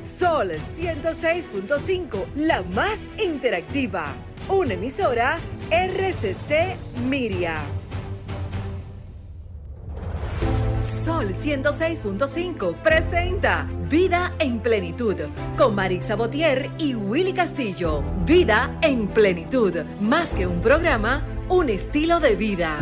Sol 106.5, la más interactiva. Una emisora RCC Miria. Sol 106.5 presenta Vida en Plenitud con Marix Sabotier y Willy Castillo. Vida en Plenitud, más que un programa, un estilo de vida.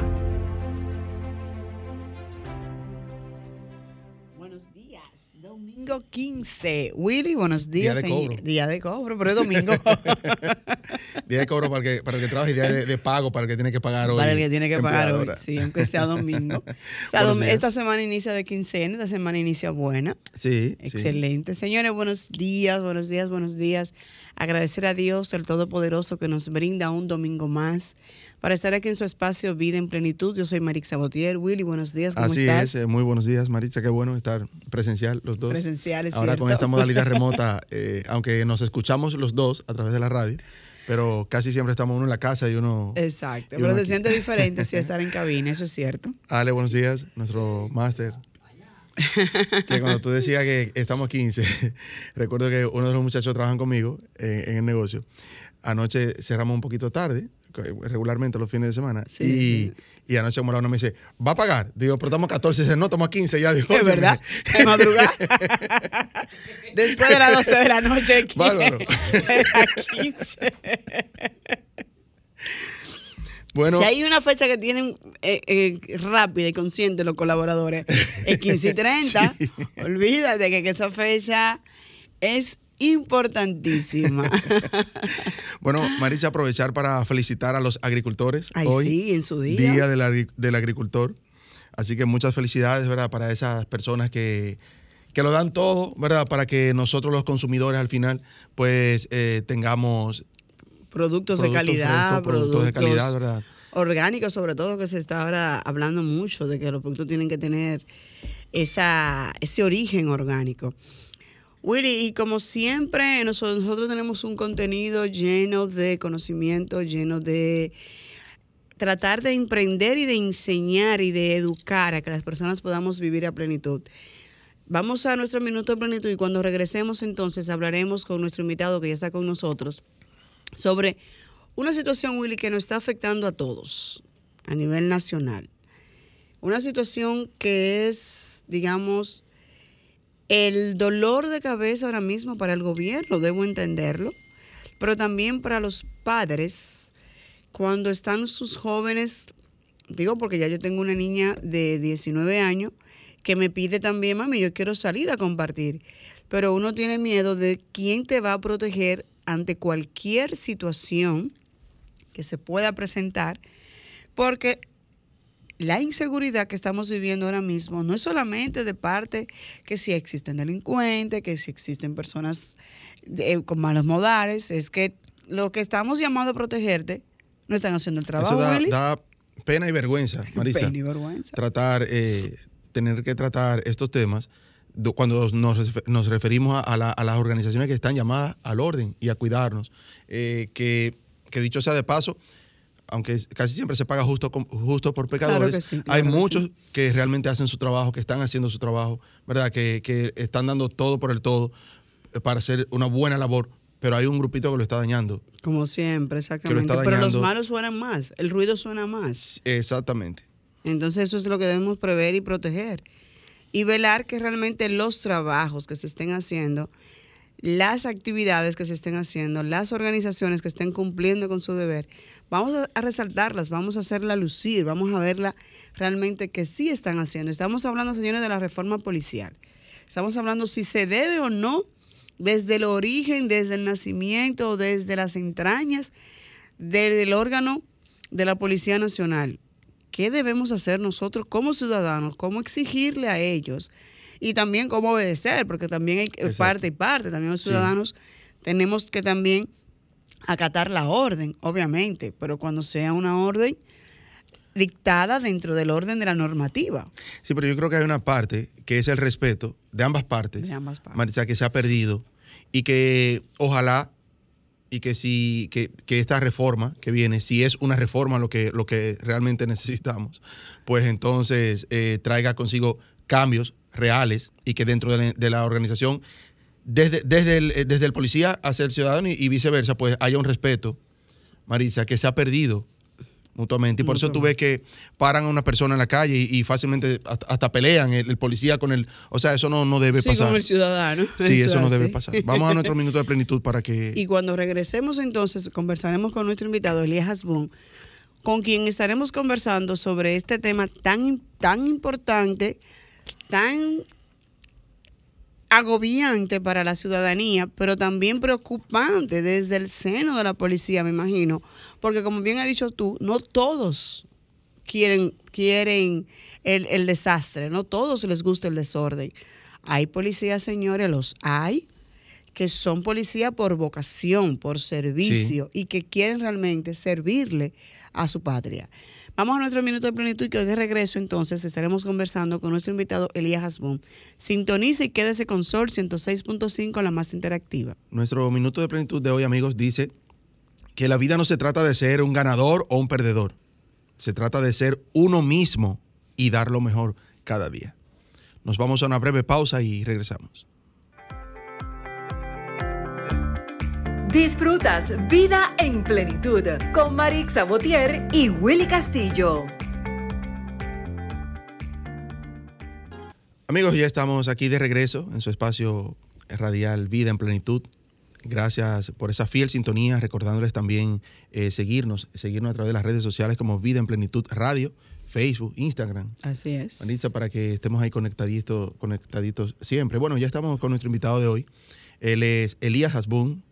Domingo 15. Willy, buenos días. Día de cobro. Día de cobro, pero es domingo. Día de cobro para el que, para el que trabaja y día de, de pago para el que tiene que pagar hoy. Para el que tiene que pagar hoy, sí, aunque sea domingo. O sea, Buenos dom- días. esta semana inicia de quincena, esta semana inicia buena. Sí, sí. Excelente. Señores, buenos días, buenos días, buenos días. Agradecer a Dios, el Todopoderoso, que nos brinda un domingo más para estar aquí en su espacio Vida en Plenitud. Yo soy Marix Sabotier. Willy, buenos días, ¿cómo Así estás? es, eh, muy buenos días, Maritza. Qué bueno estar presencial los dos. Presenciales, Ahora con esta modalidad remota, eh, aunque nos escuchamos los dos a través de la radio, pero casi siempre estamos uno en la casa y uno. Exacto, y pero se aquí. siente diferente si estar en cabina, eso es cierto. Ale, buenos días, nuestro máster. Que cuando tú decías que estamos 15, recuerdo que uno de los muchachos trabajan conmigo en, en el negocio. Anoche cerramos un poquito tarde, regularmente los fines de semana, Sí, y, sí. y anoche una me dice, ¿va a pagar? Digo, pero estamos 14, dice, no, estamos 15 ya. Digo, Es verdad, en madrugada. Después de las 12 de la noche. aquí, Bárbaro. era 15. Bueno, si hay una fecha que tienen eh, eh, rápida y consciente los colaboradores, es 15 y 30. Olvídate que, que esa fecha es importantísima. bueno, Maritza, aprovechar para felicitar a los agricultores. Ay, hoy, sí, en su día. Día del Agricultor. Así que muchas felicidades, ¿verdad? Para esas personas que, que lo dan todo, ¿verdad? Para que nosotros los consumidores al final, pues, eh, tengamos productos, de calidad, productos de calidad, ¿verdad? orgánicos, sobre todo que se está ahora hablando mucho de que los productos tienen que tener esa, ese origen orgánico. Willy, y como siempre, nosotros, nosotros tenemos un contenido lleno de conocimiento, lleno de tratar de emprender y de enseñar y de educar a que las personas podamos vivir a plenitud. Vamos a nuestro minuto de plenitud y cuando regresemos entonces hablaremos con nuestro invitado que ya está con nosotros sobre una situación, Willy, que nos está afectando a todos a nivel nacional. Una situación que es, digamos, el dolor de cabeza ahora mismo para el gobierno, debo entenderlo, pero también para los padres cuando están sus jóvenes, digo porque ya yo tengo una niña de 19 años que me pide también, mami, yo quiero salir a compartir, pero uno tiene miedo de quién te va a proteger ante cualquier situación que se pueda presentar, porque la inseguridad que estamos viviendo ahora mismo no es solamente de parte que si existen delincuentes, que si existen personas de- con malos modales, es que lo que estamos llamados a protegerte no están haciendo el trabajo, Eso da, Willy. da pena y vergüenza, Marisa. Pena y vergüenza. Tratar, eh, tener que tratar estos temas cuando nos, nos referimos a, la- a las organizaciones que están llamadas al orden y a cuidarnos. Eh, que, que dicho sea de paso, aunque casi siempre se paga justo, justo por pecadores, sí, hay que muchos sí. que realmente hacen su trabajo, que están haciendo su trabajo, ¿verdad? Que, que están dando todo por el todo eh, para hacer una buena labor, pero hay un grupito que lo está dañando. Como siempre, exactamente. Pero los malos suenan más, el ruido suena más. Exactamente. Entonces eso es lo que debemos prever y proteger. Y velar que realmente los trabajos que se estén haciendo, las actividades que se estén haciendo, las organizaciones que estén cumpliendo con su deber, vamos a, resaltarlas, vamos a hacerla lucir, vamos a verla realmente que sí están haciendo. Estamos hablando, señores, de la reforma policial. Estamos hablando si se debe o no desde el origen, desde el nacimiento, desde las entrañas del órgano de la Policía Nacional. ¿Qué debemos hacer nosotros como ciudadanos? ¿Cómo exigirle a ellos? Y también cómo obedecer, porque también hay Exacto. parte y parte. También los Sí. ciudadanos tenemos que también acatar la orden, obviamente, pero cuando sea una orden dictada dentro del orden de la normativa. Sí, pero yo creo que hay una parte que es el respeto de ambas partes, De ambas partes. Maritza, que se ha perdido y que ojalá y que si que, que esta reforma que viene, si es una reforma lo que, lo que realmente necesitamos, pues entonces eh, traiga consigo cambios reales y que dentro de la, organización desde, desde, el, desde el policía hacia el ciudadano y, y viceversa, pues haya un respeto, Marisa, que se ha perdido mutuamente. Y por eso tú ves que paran a una persona en la calle y, y fácilmente hasta, hasta pelean el, el policía con el... O sea, eso no, no debe Sí, pasar. como el ciudadano. Sí, eso, no debe pasar. Vamos a nuestro minuto de plenitud para que... Y cuando regresemos entonces, conversaremos con nuestro invitado, Elías Hasbun, con quien estaremos conversando sobre este tema tan, tan importante, tan agobiante para la ciudadanía, pero también preocupante desde el seno de la policía, me imagino, porque como bien has dicho tú, no todos quieren, quieren el, el desastre, no todos les gusta el desorden. Hay policías, señores, los hay, que son policía por vocación, por servicio y que quieren realmente servirle a su patria. Vamos a nuestro minuto de plenitud y que hoy de regreso entonces estaremos conversando con nuestro invitado Elías Hasbun. Sintonice y quédese con Sol 106.5, la más interactiva. Nuestro minuto de plenitud de hoy, amigos, dice que la vida no se trata de ser un ganador o un perdedor. Se trata de ser uno mismo y dar lo mejor cada día. Nos vamos a una breve pausa y regresamos. Disfrutas Vida en Plenitud con Marix Sabotier y Willy Castillo. Amigos, ya estamos aquí de regreso en su espacio radial Vida en Plenitud. Gracias por esa fiel sintonía, recordándoles también eh, seguirnos, seguirnos a través de las redes sociales como Vida en Plenitud Radio, Facebook, Instagram. Así es. Marisa, para que estemos ahí conectaditos, conectaditos siempre. Bueno, ya estamos con nuestro invitado de hoy. Él es Elías Hasbun.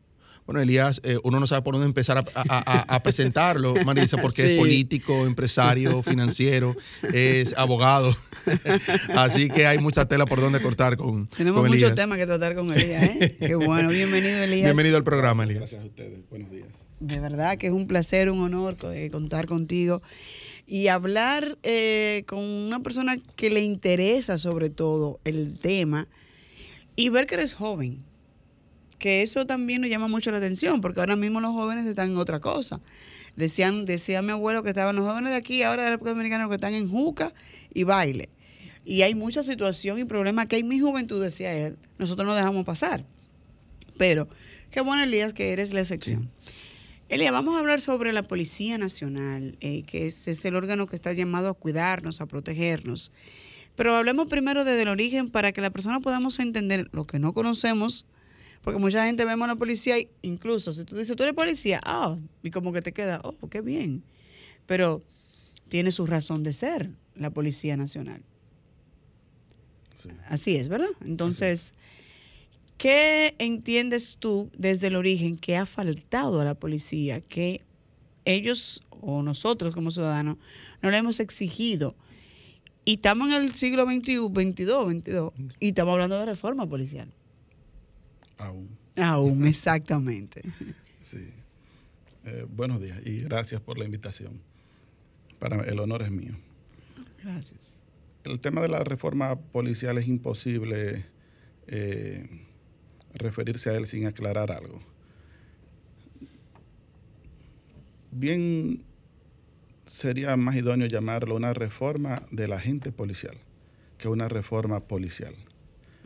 Bueno, Elías, eh, uno no sabe por dónde empezar a, a- a- a presentarlo, Marisa, porque Sí. es político, empresario, financiero, es abogado. Así que hay mucha tela por donde cortar con, Tenemos con muchos temas que tratar con Elías. ¿eh? Qué bueno. Bienvenido, Elías. Bienvenido al programa, Elías. Gracias a ustedes. Buenos días. De verdad que es un placer, un honor eh, contar contigo y hablar eh, con una persona que le interesa sobre todo el tema y ver que eres joven. Que eso también nos llama mucho la atención, porque ahora mismo los jóvenes están en otra cosa. Decían, decía mi abuelo que estaban los jóvenes de aquí, ahora de la República Dominicana, que están en juca y baile. Y hay mucha situación y problemas que en mi juventud, decía él, nosotros no dejamos pasar. Pero qué bueno, Elías, que eres la excepción. Elia, vamos a hablar sobre la Policía Nacional, eh, que es, es el órgano que está llamado a cuidarnos, a protegernos. Pero hablemos primero desde el origen para que la persona podamos entender lo que no conocemos, porque mucha gente vemos a la policía, y incluso si tú dices, tú eres policía, ah, y como que te queda, oh, qué bien. Pero tiene su razón de ser la Policía Nacional. Sí. Así es, ¿verdad? Entonces, ¿qué entiendes tú desde el origen que ha faltado a la policía? Que ellos o nosotros como ciudadanos no le hemos exigido. Y estamos en el siglo XXI, 22, 22, y estamos hablando de reforma policial. Aún. Aún, exactamente. Sí. Eh, buenos días y gracias por la invitación. Para el honor es mío. Gracias. El tema de la reforma policial es imposible eh, referirse a él sin aclarar algo. Bien sería más idóneo llamarlo una reforma del agente policial que una reforma policial.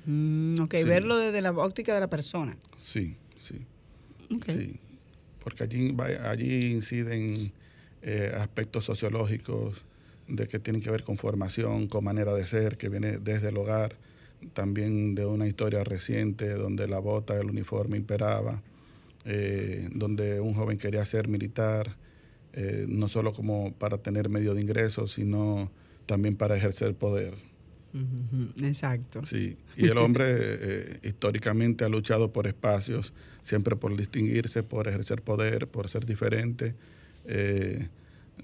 Mm, ok, Sí. verlo desde la óptica de la persona. Sí, sí. Ok. Sí, porque allí, allí inciden eh, aspectos sociológicos de que tienen que ver con formación, con manera de ser, que viene desde el hogar, también de una historia reciente donde la bota, el uniforme imperaba, eh, donde un joven quería ser militar, eh, no solo como para tener medio de ingresos, sino también para ejercer poder. Exacto. Sí, y el hombre eh, históricamente ha luchado por espacios, siempre por distinguirse, por ejercer poder, por ser diferente. Eh,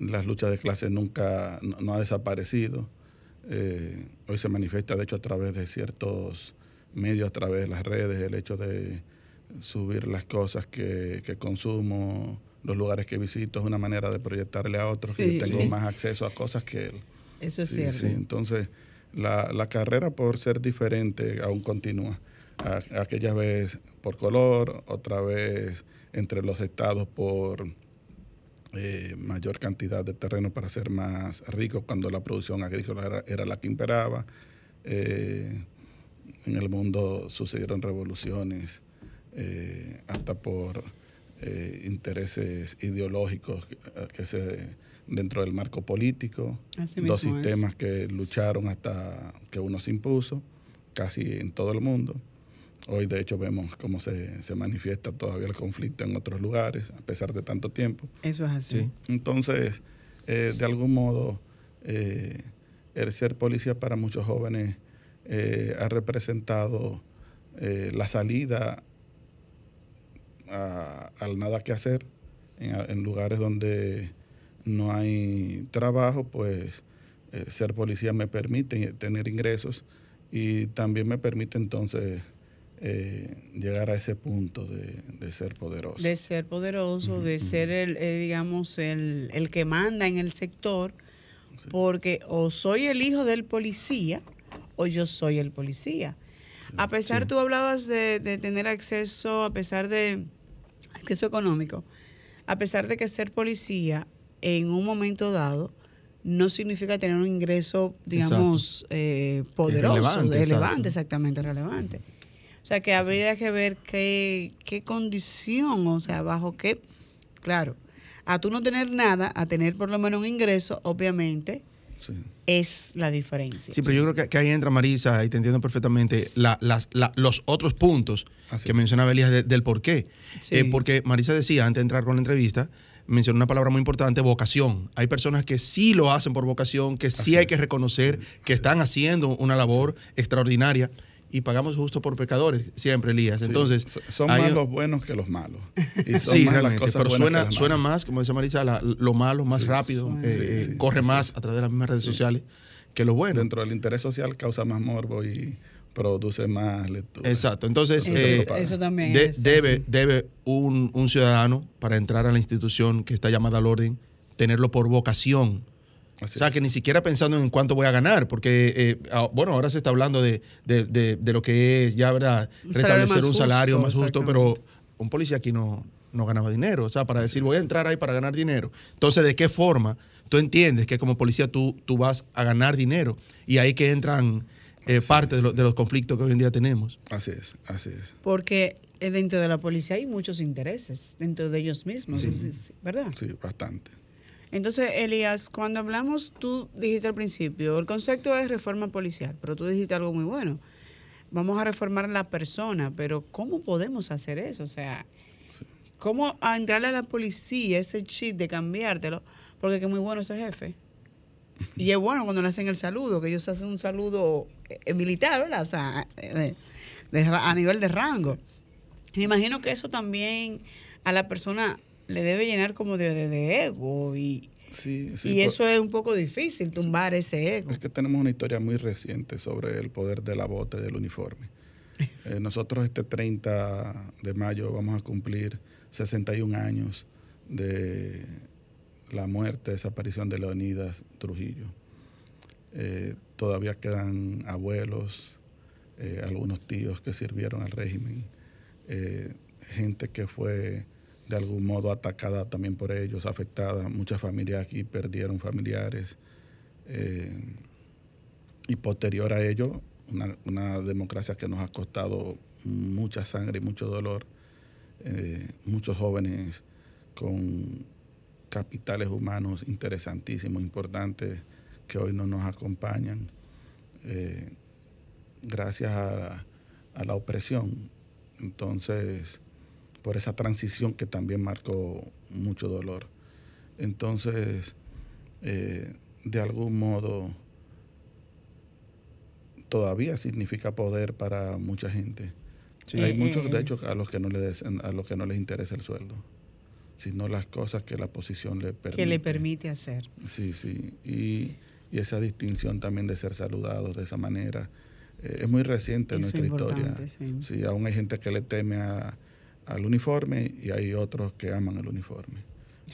las luchas de clase nunca no, no ha desaparecido. Eh, hoy se manifiesta, de hecho, a través de ciertos medios, a través de las redes, el hecho de subir las cosas que, que consumo, los lugares que visito, es una manera de proyectarle a otros que yo tengo más acceso a cosas que él. Eso es Sí, cierto. Entonces, la, la carrera por ser diferente aún continúa. A- aquella vez por color, otra vez entre los estados por eh, mayor cantidad de terreno para ser más rico cuando la producción agrícola era, la que imperaba. Eh, en el mundo sucedieron revoluciones, eh, hasta por intereses ideológicos que, se dentro del marco político, dos sistemas que lucharon hasta que uno se impuso, casi en todo el mundo. Hoy de hecho vemos cómo se, se manifiesta todavía el conflicto en otros lugares, a pesar de tanto tiempo. Eso es así. Entonces, eh, de algún modo, eh, el ser policía para muchos jóvenes eh, ha representado la salida al nada que hacer en, lugares donde no hay trabajo, pues ser policía me permite tener ingresos y también me permite entonces llegar a ese punto de, ser poderoso. De ser poderoso, de ser el, digamos, el, el, que manda en el sector porque o soy el hijo del policía o yo soy el policía. A pesar, tú hablabas de, tener acceso, a pesar de acceso económico, a pesar de que ser policía en un momento dado no significa tener un ingreso, digamos, eh, poderoso, relevante, exactamente, relevante. O sea, que habría que ver qué, qué condición, o sea, bajo qué, claro, a tú no tener nada, a tener por lo menos un ingreso, obviamente, es la diferencia. Sí, pero yo creo que, ahí entra Marisa, y te entiendo perfectamente, los otros puntos que mencionaba Elías del por qué. Eh, porque Marisa decía, antes de entrar con la entrevista, mencionó una palabra muy importante, vocación. Hay personas que sí lo hacen por vocación, que sí hay que reconocer que están haciendo una labor extraordinaria y pagamos justo por pecadores, siempre, Elías. Entonces, son más los buenos que los malos. sí, realmente, pero suena, suena más, como dice Marisa, lo malo más rápido, eh, corre más a través de las mismas redes sociales que lo bueno. Dentro del interés social causa más morbo y produce más lectura. Exacto. Entonces, eso, eh, también debe, debe un, un ciudadano, para entrar a la institución que está llamada al orden, tenerlo por vocación o sea, que ni siquiera pensando en cuánto voy a ganar, porque, eh, ah, bueno, ahora se está hablando de, lo que es ya, ¿verdad? Restablecer un salario más justo, pero un policía aquí no, no ganaba dinero. O sea, para decir, voy a entrar ahí para ganar dinero. Entonces, ¿de qué forma tú entiendes que como policía tú, tú vas a ganar dinero? Y ahí que entran eh, parte de, de, los conflictos que hoy en día tenemos. Así es, así es. Porque eh, dentro de la policía hay muchos intereses, dentro de ellos mismos, ¿verdad? Sí, bastante. Entonces, Elías, cuando hablamos, tú dijiste al principio, el concepto es reforma policial, pero tú dijiste algo muy bueno. Vamos a reformar a la persona, pero ¿cómo podemos hacer eso? O sea, ¿cómo entrarle a la policía ese chip de cambiártelo? Porque es muy bueno ese jefe. Y es bueno cuando le hacen el saludo, que ellos hacen un saludo militar, ¿verdad? O sea, eh, a nivel de rango. Me imagino que eso también a la persona le debe llenar como de, ego y, y eso es un poco difícil, tumbar ese ego. Es que tenemos una historia muy reciente sobre el poder de la bota y del uniforme. Eh, nosotros este 30 de mayo vamos a cumplir 61 años de la muerte, desaparición de Leonidas Trujillo. Eh, todavía quedan abuelos, eh, algunos tíos que sirvieron al régimen, gente que fue de algún modo atacada también por ellos, afectada. Muchas familias aquí perdieron familiares. Eh, y posterior a ello, una, democracia que nos ha costado mucha sangre y mucho dolor. Eh, muchos jóvenes con capitales humanos interesantísimos, importantes, que hoy no nos acompañan, eh, gracias a, a la opresión. Entonces, por esa transición que también marcó mucho dolor. Entonces, eh, de algún modo, todavía significa poder para mucha gente. Hay muchos, de hecho, a los que no les, a los que no les interesa el sueldo, sino las cosas que la posición le permite. Que le permite hacer. Sí, sí. Y, esa distinción también de ser saludados de esa manera. Eh, es muy reciente en nuestra historia. sí, aún hay gente que le teme a, al uniforme y hay otros que aman el uniforme.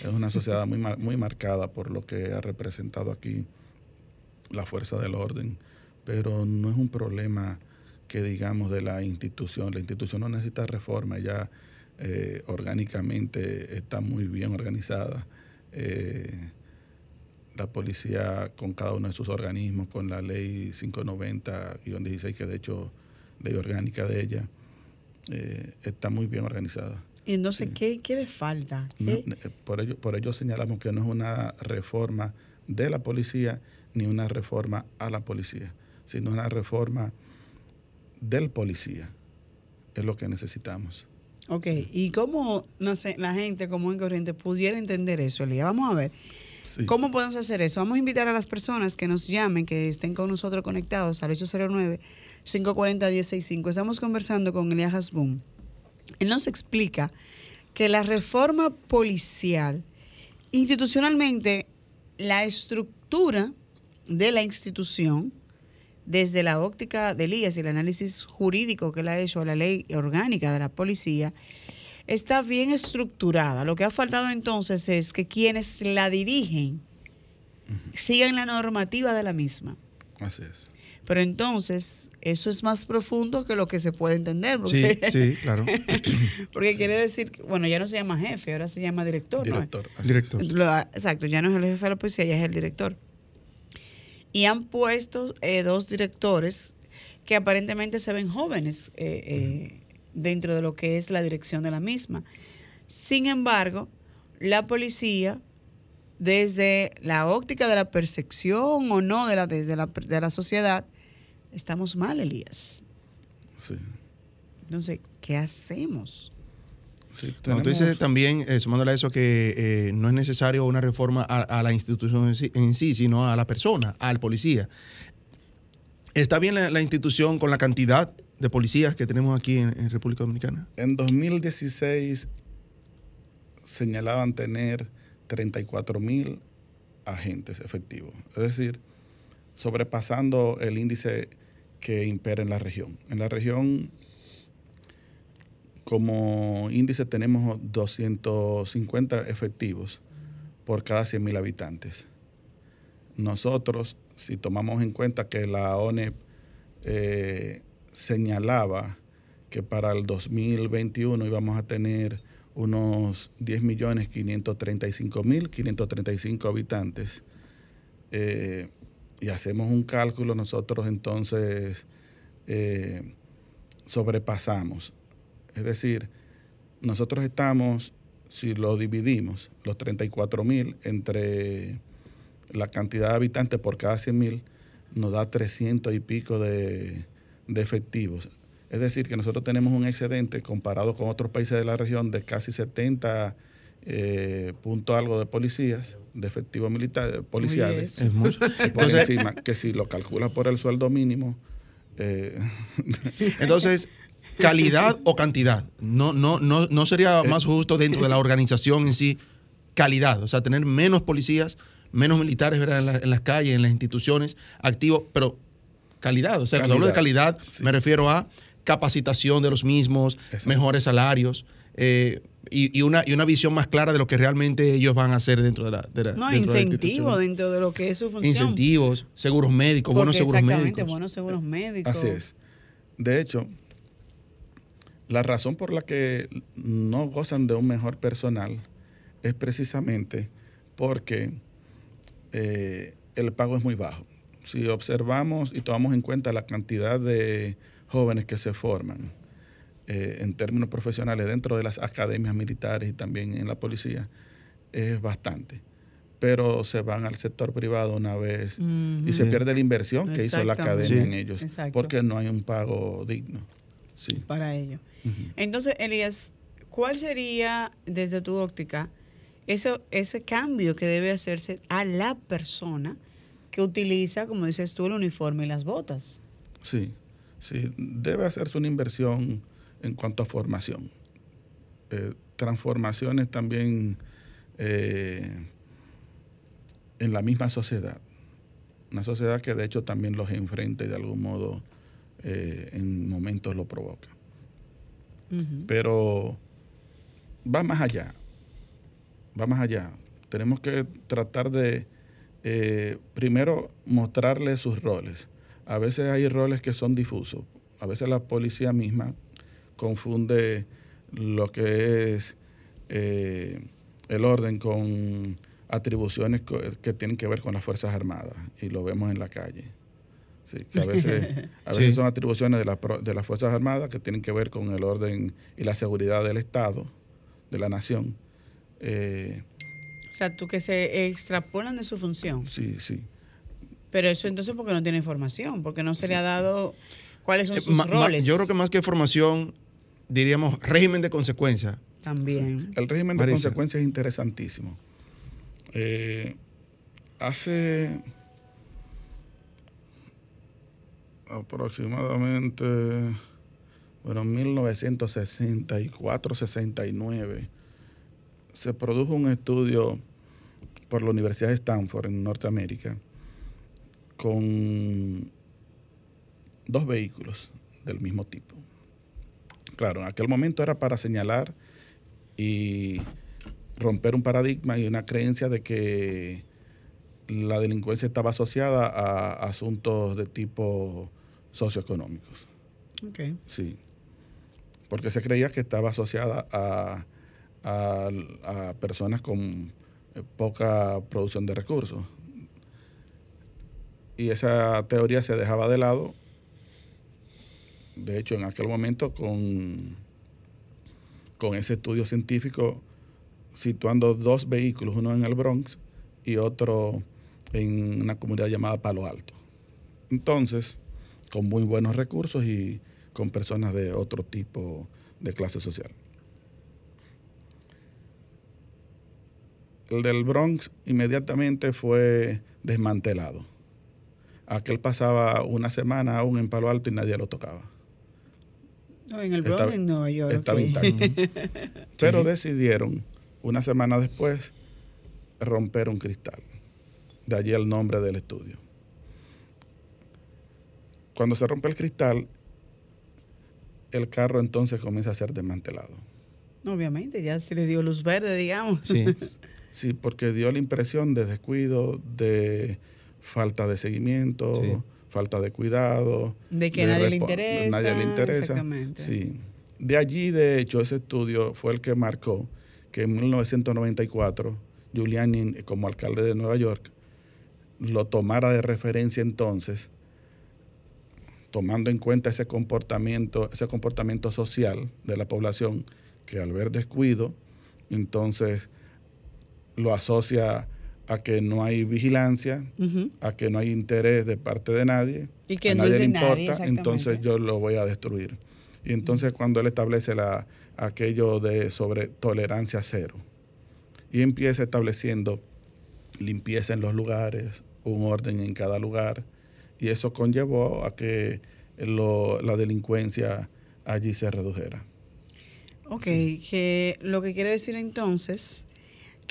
Es una sociedad muy, muy marcada por lo que ha representado aquí la fuerza del orden, pero no es un problema que digamos de la institución. La institución no necesita reforma, ya eh, orgánicamente está muy bien organizada. Eh, la policía con cada uno de sus organismos, con la ley 590-16, que de hecho ley orgánica de ella eh, está muy bien organizada. Y entonces, ¿qué, ¿qué le falta? ¿Qué? No, eh, por, ello, por ello señalamos que no es una reforma de la policía ni una reforma a la policía, sino una reforma del policía. Es lo que necesitamos. Ok, ¿y cómo, no sé, la gente común y corriente pudiera entender eso, Elías? Vamos a ver. ¿Cómo podemos hacer eso? Vamos a invitar a las personas que nos llamen, que estén con nosotros conectados al 809-540-165. Estamos conversando con Elías Hasbun. Él nos explica que la reforma policial, institucionalmente, la estructura de la institución, desde la óptica de Elías y el análisis jurídico que él ha hecho a la ley orgánica de la policía, está bien estructurada. Lo que ha faltado entonces es que quienes la dirigen sigan la normativa de la misma. Así es. Pero entonces, eso es más profundo que lo que se puede entender. Sí, Porque, sí, claro. porque quiere decir, que, bueno, ya no se llama jefe, ahora se llama director. ¿no? Director. es. Director. Exacto, ya no es el jefe de la policía, ya es el director. Y han puesto eh, dos directores que aparentemente se ven jóvenes eh, eh, dentro de lo que es la dirección de la misma. Sin embargo, la policía, desde la óptica de la percepción o no de la, desde la, de la sociedad, estamos mal, Elías. Sí. Entonces, ¿qué hacemos? Sí, Cuando tú dices también, eh, sumándole a eso, que eh, no es necesario una reforma a, a la institución en sí, en sí, sino a la persona, al policía. ¿Está bien la, la institución con la cantidad de policías que tenemos aquí en, República Dominicana? En 2016 señalaban tener 34 mil agentes efectivos, es decir, sobrepasando el índice que impera en la región. En la región, como índice, tenemos 250 efectivos por cada 100 mil habitantes. Nosotros, si tomamos en cuenta que la ONEP eh, señalaba que para el 2021 íbamos a tener unos 10 millones 535 mil 535 habitantes. Eh, y hacemos un cálculo nosotros entonces eh, sobrepasamos. Es decir nosotros estamos si lo dividimos los 34 mil entre la cantidad de habitantes por cada 100 mil nos da 300 y pico de, de efectivos. Es decir, que nosotros tenemos un excedente comparado con otros países de la región de casi 70 eh, punto algo de policías, de efectivos militares, policiales. Oye, Es mucho. Por Entonces, encima, que si lo calculas por el sueldo mínimo, eh, entonces, calidad o cantidad. No, no, no, no sería más justo dentro de la organización en sí, calidad. O sea, tener menos policías, menos militares ¿verdad? En, la- en las calles, en las instituciones, activos, pero calidad. O sea, cuando hablo de calidad, sí. me refiero a capacitación de los mismos, Exacto. mejores salarios. eh, y, y una, y una visión más clara de lo que realmente ellos van a hacer dentro de la, de la No, dentro de la incentivo institución. dentro de lo que es su función. Incentivos, seguros médicos, buenos Porque seguros exactamente, médicos. buenos seguros médicos. Así es. De hecho, la razón por la que no gozan de un mejor personal es precisamente porque eh, el pago es muy bajo. Si observamos y tomamos en cuenta la cantidad de jóvenes que se forman eh, en términos profesionales dentro de las academias militares y también en la policía, es bastante. Pero se van al sector privado una vez y se pierde la inversión que hizo la academia Sí. en ellos, Exacto. porque no hay un pago digno. Sí. para ello. Ujú. Entonces, Elías, ¿cuál sería, desde tu óptica, ese, ese cambio que debe hacerse a la persona que utiliza, como dices tú, el uniforme y las botas? Sí, sí, debe hacerse una inversión en cuanto a formación. Eh, transformaciones también eh, en la misma sociedad. Una sociedad que de hecho también los enfrenta y de algún modo eh, en momentos lo provoca. Pero va más allá, va más allá. Tenemos que tratar de, eh, primero, mostrarle sus roles. A veces hay roles que son difusos. A veces la policía misma confunde lo que es eh, el orden con atribuciones que tienen que ver con las Fuerzas Armadas y lo vemos en la calle. Sí, que a veces, a veces Sí. son atribuciones de, la de las Fuerzas Armadas que tienen que ver con el orden y la seguridad del Estado, de la nación. Eh, O sea, tú que se extrapolan de su función. sí, sí. Pero eso entonces porque no tiene información, porque no se le ha dado cuáles son Eh, sus ma- ma- roles. yo creo que más que formación, diríamos régimen de consecuencia. También. El régimen de Marisa. consecuencias es interesantísimo. Eh, hace aproximadamente, bueno, 1964-69, se produjo un estudio por la Universidad de Stanford en Norteamérica con dos vehículos del mismo tipo. Claro, en aquel momento era para señalar y romper un paradigma y una creencia de que la delincuencia estaba asociada a asuntos de tipo socioeconómicos. Ok. Sí. Porque se creía que estaba asociada a, a- personas con eh, poca producción de recursos. Y esa teoría se dejaba de lado. De hecho, en aquel momento, con, con ese estudio científico, situando dos vehículos, uno en el Bronx y otro en una comunidad llamada Palo Alto. Entonces, con muy buenos recursos y con personas de otro tipo de clase social. El del Bronx inmediatamente fue desmantelado. Aquel pasaba una semana aún en Palo Alto y nadie lo tocaba. No, en el Bronx, en Nueva York. Estaba intacto. Pero decidieron, una semana después, romper un cristal. De allí el nombre del estudio. Cuando se rompe el cristal, el carro entonces comienza a ser desmantelado. Obviamente, ya se le dio luz verde, digamos. Sí. Sí, porque dio la impresión de descuido, de falta de seguimiento, Sí. falta de cuidado. De que nadie le repo- interesa, Nadie le interesa. exactamente. Sí. De allí, de hecho, ese estudio fue el que marcó que en 1994 Giuliani, como alcalde de Nueva York, lo tomara de referencia entonces, tomando en cuenta ese comportamiento, ese comportamiento social de la población, que al ver descuido, entonces lo asocia a que no hay vigilancia, a que no hay interés de parte de nadie, Y que a no nadie es le nadie, importa, entonces yo lo voy a destruir. Y entonces cuando él establece la, aquello de sobre tolerancia cero y empieza estableciendo limpieza en los lugares, un orden en cada lugar, y eso conllevó a que lo- la delincuencia allí se redujera. Ok, que lo que quiere decir entonces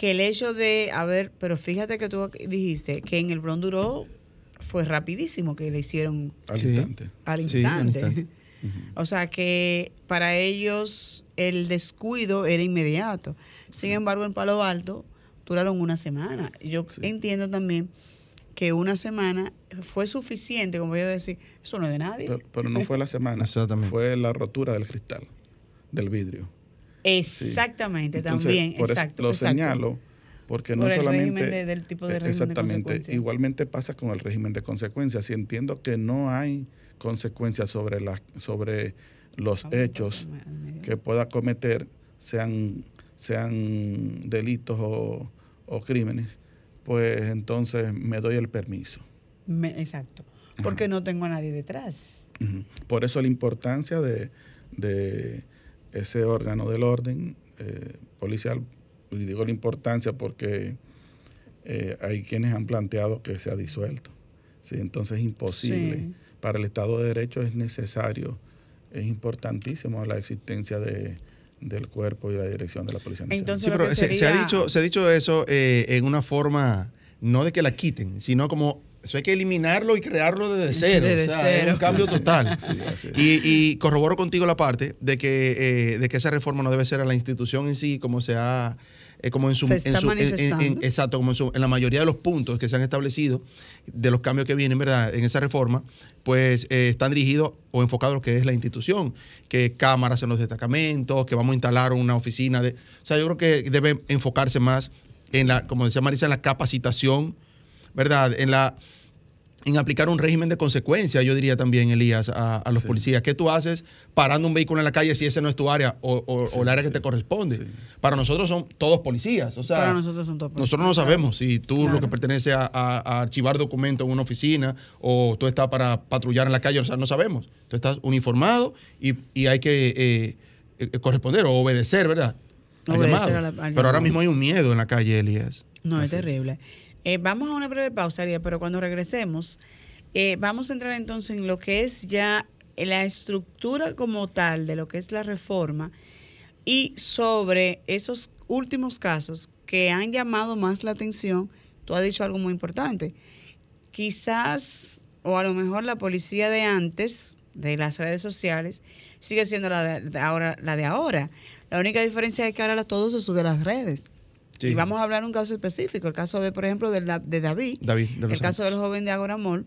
que el hecho de, a ver, pero fíjate que tú dijiste que en el Bronx duró, fue rapidísimo que le hicieron Al Sí. instante. al Sí, al instante. O sea que para ellos el descuido era inmediato. Sin embargo, en Palo Alto duraron una semana. Yo Sí. entiendo también que una semana fue suficiente, como yo decir, eso no es de nadie. Pero, pero no fue la semana, Exactamente. fue la rotura del cristal, del vidrio. Exactamente, Entonces, también, por exacto. lo exacto. señalo, porque no Por el solamente... de- del tipo de Eh, régimen Exactamente. Igualmente pasa con el régimen de consecuencias. Y entiendo que no hay consecuencias sobre, las sobre los hechos que pueda cometer, sean, sean delitos o, o crímenes, pues entonces me doy el permiso. Me- exacto. Porque no tengo a nadie detrás. Por eso la importancia de, de ese órgano del orden eh, policial. Y digo la importancia porque eh, hay quienes han planteado que se ha disuelto. Sí, entonces es imposible. Sí. Para el Estado de Derecho es necesario, es importantísimo la existencia de, del cuerpo y la dirección de la Policía Nacional. Entonces, Sí, pero se, se ha dicho, se ha dicho eso eh, en una forma, no de que la quiten, sino como eso hay que eliminarlo y crearlo desde cero. Desde o sea, es cero. un cambio total. Sí, es. Y, y corroboro contigo la parte de que, eh, de que esa reforma no debe ser a la institución en sí, como se ha, eh, como en su, Se en su- exacto, como en, su- en la mayoría de los puntos que se han establecido de los cambios que vienen, ¿verdad? En esa reforma, pues eh, están dirigidos o enfocados a lo que es la institución, que cámaras en los destacamentos, que vamos a instalar una oficina de, o sea, yo creo que debe enfocarse más en la, como decía Marisa, en la capacitación, ¿verdad? En la en aplicar un régimen de consecuencia, yo diría también, Elías, a, los policías. ¿Qué tú haces parando un vehículo en la calle si ese no es tu área o, el área que te corresponde? Para nosotros son todos policías. O sea, Para nosotros son todos policías. Nosotros no sabemos si tú lo que pertenece a, archivar documentos en una oficina o tú estás para patrullar en la calle, o sea, no sabemos. Tú estás uniformado y, hay que eh, eh, corresponder o obedecer, ¿verdad? Obedecer Pero ahora mismo hay un miedo en la calle, Elías. No, es terrible. Eh, vamos a una breve pausa, pero cuando regresemos, eh, vamos a entrar entonces en lo que es ya la estructura como tal de lo que es la reforma y sobre esos últimos casos que han llamado más la atención. Tú has dicho algo muy importante. Quizás, o a lo mejor la policía de antes, de las redes sociales, sigue siendo la de, ahora, la de ahora. La única diferencia es que ahora todo se sube a las redes. Y vamos a hablar un caso específico, el caso de, por ejemplo, de, de David, el caso del joven de Agora Mall,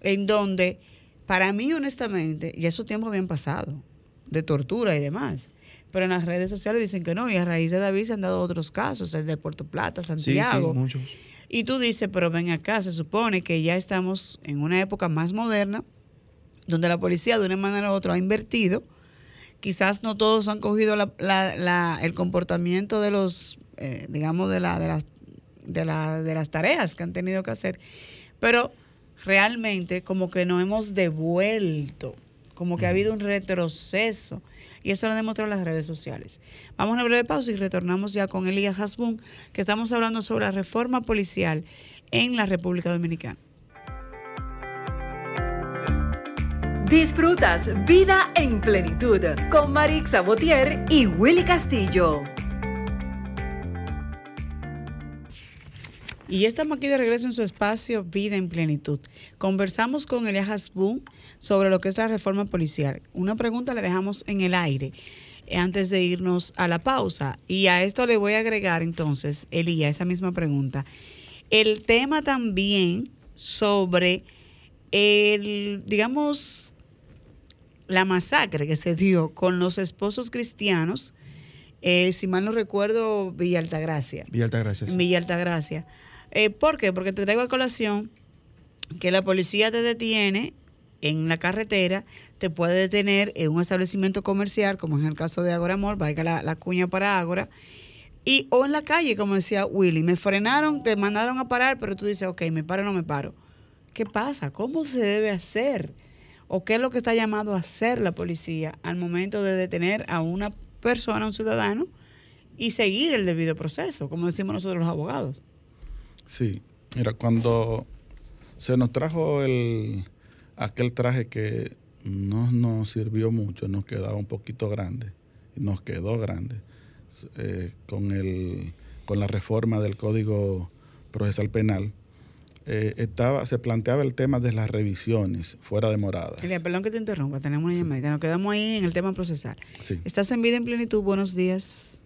en donde, para mí, honestamente, y esos tiempos habían pasado, de tortura y demás. Pero en las redes sociales dicen que no, y a raíz de David se han dado otros casos, el de Puerto Plata, Santiago. Sí, muchos. Y tú dices, pero ven acá, se supone que ya estamos en una época más moderna, donde la policía de una manera u otra ha invertido. Quizás no todos han cogido el comportamiento de los eh, digamos, de, la, de, las, de, de las tareas que han tenido que hacer. Pero realmente como que no hemos devuelto, como que ha habido un retroceso. Y eso lo han demostrado las redes sociales. Vamos a una breve pausa y retornamos ya con Elías Hasbun, que estamos hablando sobre la reforma policial en la República Dominicana. Disfrutas Vida en Plenitud con Marix Sabotier y Willy Castillo. Y estamos aquí de regreso en su espacio Vida en Plenitud. Conversamos con Elías Hasbun sobre lo que es la reforma policial. Una pregunta le dejamos en el aire eh, antes de irnos a la pausa. Y a esto le voy a agregar entonces, Elías, esa misma pregunta. El tema también sobre el, digamos, la masacre que se dio con los esposos cristianos, eh, si mal no recuerdo, Villa Altagracia. Villa Altagracia. En Villa Altagracia. Eh, ¿Por qué? Porque te traigo a colación que la policía te detiene en la carretera, te puede detener en un establecimiento comercial, como en el caso de Agora Mall, vaya la, la cuña para Agora, y o en la calle, como decía Willy, me frenaron, te mandaron a parar, pero tú dices, ok, me paro o no me paro. ¿Qué pasa? ¿Cómo se debe hacer? ¿O qué es lo que está llamado a hacer la policía al momento de detener a una persona, a un ciudadano, y seguir el debido proceso, como decimos nosotros los abogados? Sí, mira, cuando se nos trajo el aquel traje que no nos sirvió mucho, nos quedaba un poquito grande, nos quedó grande, eh, con, el, con la reforma del Código Procesal Penal, eh, estaba, se planteaba el tema de las revisiones fuera de morada. perdón que te interrumpa, tenemos una llamada, nos quedamos ahí en el tema procesal. Sí. ¿Estás en vida en plenitud? Buenos días.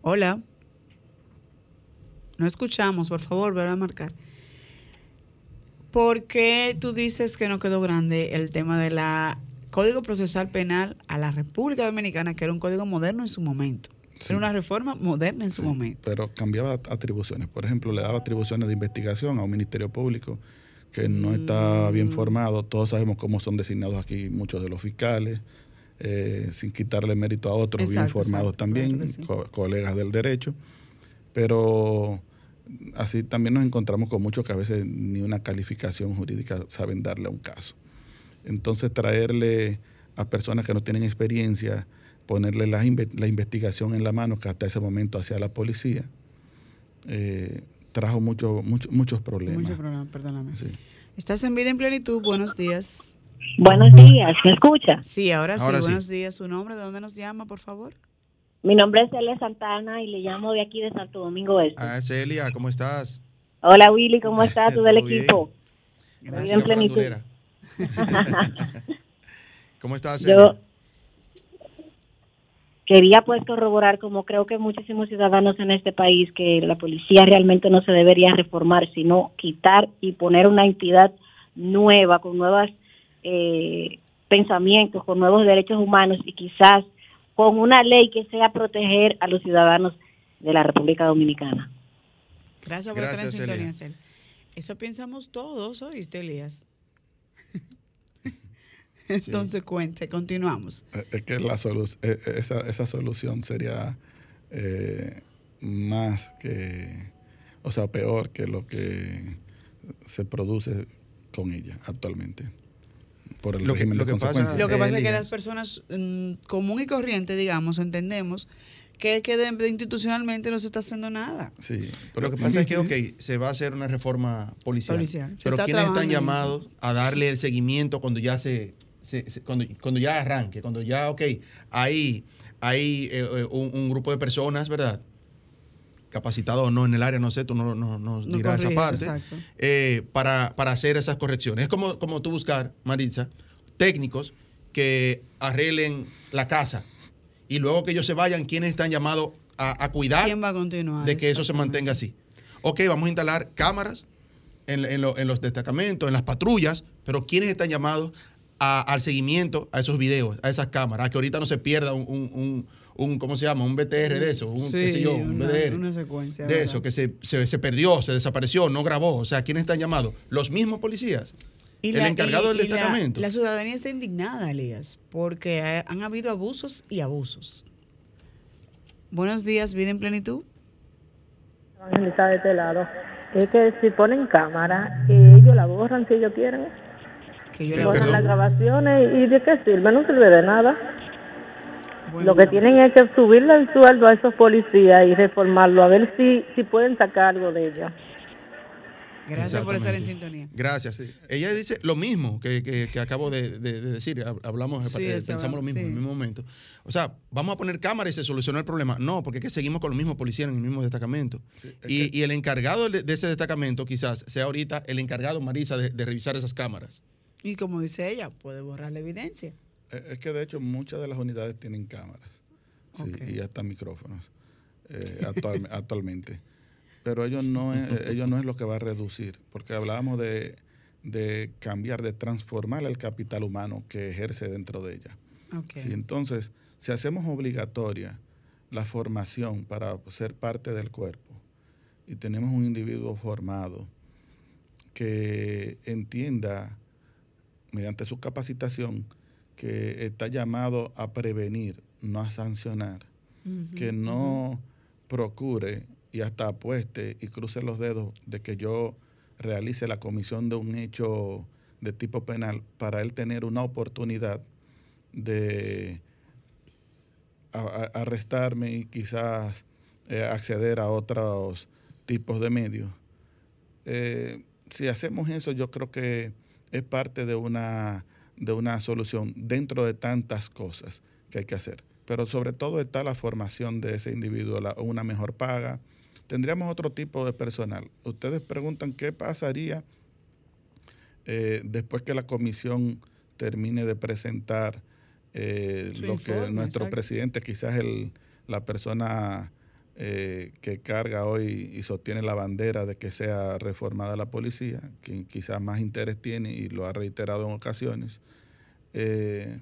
Hola. No escuchamos, por favor, ver a marcar. ¿Por qué tú dices que no quedó grande el tema de la Código Procesal Penal a la República Dominicana, que era un código moderno en su momento? Era una reforma moderna en su momento. Pero cambiaba atribuciones. Por ejemplo, le daba atribuciones de investigación a un ministerio público que no está bien mm. formado. Todos sabemos cómo son designados aquí muchos de los fiscales, eh, sin quitarle mérito a otros bien formados también, colegas del derecho pero así también nos encontramos con muchos que a veces ni una calificación jurídica saben darle a un caso. Entonces traerle a personas que no tienen experiencia, ponerle la, investigación en la mano que hasta ese momento hacía la policía, eh, trajo mucho, muchos problemas. Muchos problemas, perdóname. Estás en vida en plenitud, buenos días. Buenos días, ¿me escucha? Sí, ahora, sí, buenos días. ¿Su nombre? ¿De dónde nos llama, por favor? Mi nombre es Celia Santana y le llamo de aquí de Santo Domingo Este. Ah, Celia, ¿cómo estás? Hola Willy, ¿cómo estás tú del equipo? Gracias, ¿Cómo estás, Celia? Yo quería pues corroborar, como creo que muchísimos ciudadanos en este país, que la policía realmente no se debería reformar, sino quitar y poner una entidad nueva, con nuevos eh, pensamientos, con nuevos derechos humanos y quizás con una ley que sea proteger a los ciudadanos de la República Dominicana. Gracias por estar en sintonía, Eso pensamos todos, ¿oíste, Elías? Entonces, cuente, continuamos. Eh, Es que la solu eh, eh, esa, esa solución sería eh, más que, o sea, peor que lo que se produce con ella actualmente. Por el Lo que- régimen lo de que pasa-. Lo que Eh, es que las personas mm, común y corriente, digamos, entendemos que, que de- de institucionalmente no se está haciendo nada. Sí, Pero lo que pasa es que, ok, se va a hacer una reforma policial. Policial. Pero está ¿quiénes están llamados a darle el seguimiento cuando ya se, se- se- cuando, cuando ya arranque, cuando ya, ok, hay, hay eh, eh, un, un grupo de personas, ¿verdad? Capacitado o no en el área, no sé, tú no no, No dirás esa corriges, parte, eh, para, para hacer esas correcciones. Es como, como tú buscar, Maritza, técnicos que arreglen la casa y luego que ellos se vayan, ¿quiénes están llamados a, a cuidar ¿Quién va a continuar? de que eso se mantenga así. Ok, vamos a instalar cámaras en, en lo- en los destacamentos, en las patrullas, pero ¿quiénes están llamados a- al seguimiento a esos videos, a esas cámaras? A que ahorita no se pierda un, un- un- un, ¿cómo se llama? Un BTR de eso, un, qué sé yo, un una- BDR. una secuencia, De ¿verdad? eso, que se, se, se perdió, se desapareció, no grabó. O sea, ¿quiénes están llamados? Los mismos policías. Y el la- encargado y- del y destacamento. La, ciudadanía está indignada, Elías, porque ha- han habido abusos y abusos. Buenos días, vida en plenitud. Evangelizar de este lado. Es que si ponen cámara, ellos la borran si ellos quieren. Que yo Eh, le Borran perdón. las grabaciones y ¿de qué sirve? No sirve de nada. Bueno, Lo que tienen es que subirle el sueldo a esos policías y reformarlo, a ver si, si pueden sacar algo de ellos. Gracias por estar en sintonía. Gracias. Ella dice lo mismo que, que- que acabo de, de- de decir. Hab- Hablamos, Sí, eh, pensamos lo mismo en el mismo momento. O sea, vamos a poner cámaras y se solucionó el problema. No, porque es que seguimos con los mismos policías en el mismo destacamento. Y, que- y el encargado de, de ese destacamento quizás sea ahorita el encargado, Marisa, de, de revisar esas cámaras. Y como dice ella, puede borrar la evidencia. Eh, Es que de hecho muchas de las unidades tienen cámaras sí, y hasta micrófonos eh, actual- actualmente. Pero ellos no, es, eh, ellos no es lo que va a reducir, porque hablábamos de, de cambiar, de transformar el capital humano que ejerce dentro de ella. Ok. Sí, entonces, si hacemos obligatoria la formación para ser parte del cuerpo y tenemos un individuo formado que entienda mediante su capacitación que está llamado a prevenir, no a sancionar, que no procure y hasta apueste y cruce los dedos de que yo realice la comisión de un hecho de tipo penal para él tener una oportunidad de a- a- arrestarme y quizás eh, acceder a otros tipos de medios. Eh, si hacemos eso, yo creo que es parte de una, de una solución dentro de tantas cosas que hay que hacer. Pero sobre todo está la formación de ese individuo, la- una mejor paga. Tendríamos otro tipo de personal. Ustedes preguntan qué pasaría eh, después que la comisión termine de presentar eh, lo que nuestro exacto. presidente, quizás el, la persona eh, que carga hoy y sostiene la bandera de que sea reformada la policía, quien quizás más interés tiene y lo ha reiterado en ocasiones, eh,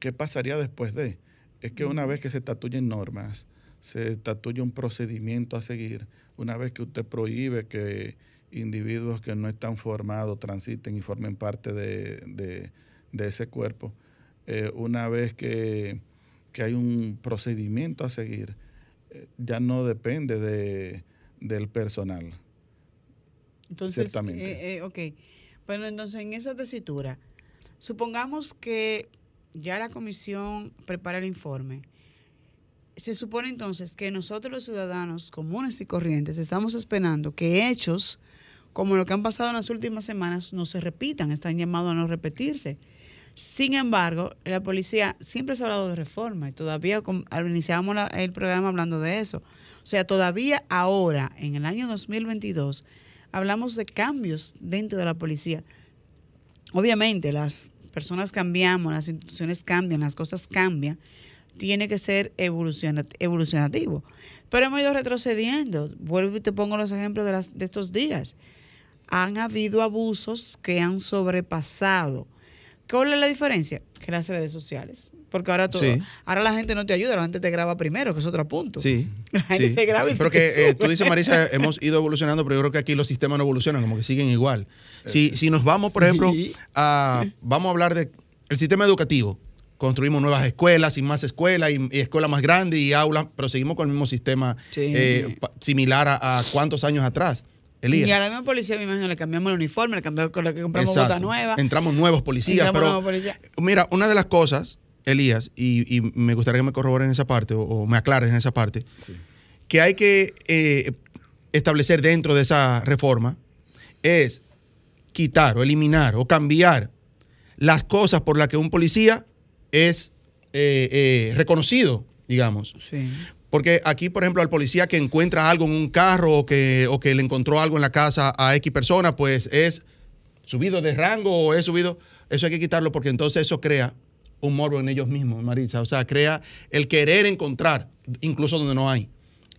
¿qué pasaría después de? Es que una vez que se estatuyen normas, se estatuye un procedimiento a seguir, una vez que usted prohíbe que individuos que no están formados transiten y formen parte de, ese cuerpo, eh, una vez que, que hay un procedimiento a seguir, ya no depende de, del personal. Entonces, Ciertamente. eh, eh, ok. Bueno, entonces en esa tesitura, supongamos que ya la comisión prepara el informe. Se supone entonces que nosotros los ciudadanos comunes y corrientes estamos esperando que hechos como lo que han pasado en las últimas semanas no se repitan, están llamados a no repetirse. Sin embargo, la policía siempre se ha hablado de reforma y todavía iniciábamos el programa hablando de eso. O sea, todavía ahora, en el año 2022, hablamos de cambios dentro de la policía. Obviamente, las personas cambiamos, las instituciones cambian, las cosas cambian. Tiene que ser evoluciona- evolucionativo. Pero hemos ido retrocediendo. Vuelvo y te pongo los ejemplos de, las, de estos días. Han habido abusos que han sobrepasado ¿Cuál es la diferencia? Que las redes sociales. Porque ahora todo, Sí. ahora la gente no te ayuda, la gente te graba primero, que es otro punto. Sí. La gente sí. te graba y Pero te que eh, tú dices, Marisa, hemos ido evolucionando, pero yo creo que aquí los sistemas no evolucionan, como que siguen igual. Si, si nos vamos, por Sí. ejemplo, a, vamos a hablar de el sistema educativo. Construimos nuevas escuelas y más escuelas y, y escuelas más grandes y aulas, pero seguimos con el mismo sistema Sí. eh, similar a, a cuántos años atrás. Elías. Y a la misma policía, me imagino, le cambiamos el uniforme, le cambiamos con la que compramos Exacto. bota nueva. Entramos nuevos policías, Entramos pero nuevos policías. mira, una de las cosas, Elías, y, y me gustaría que me corroboren en esa parte o, o me aclares en esa parte, que hay que eh, establecer dentro de esa reforma es quitar o eliminar o cambiar las cosas por las que un policía es eh, eh, reconocido, digamos. Sí. Porque aquí, por ejemplo, al policía que encuentra algo en un carro o que, o que le encontró algo en la casa a X persona, pues es subido de rango o es subido. Eso hay que quitarlo porque entonces eso crea un morbo en ellos mismos, Marisa. O sea, crea el querer encontrar, incluso donde no hay.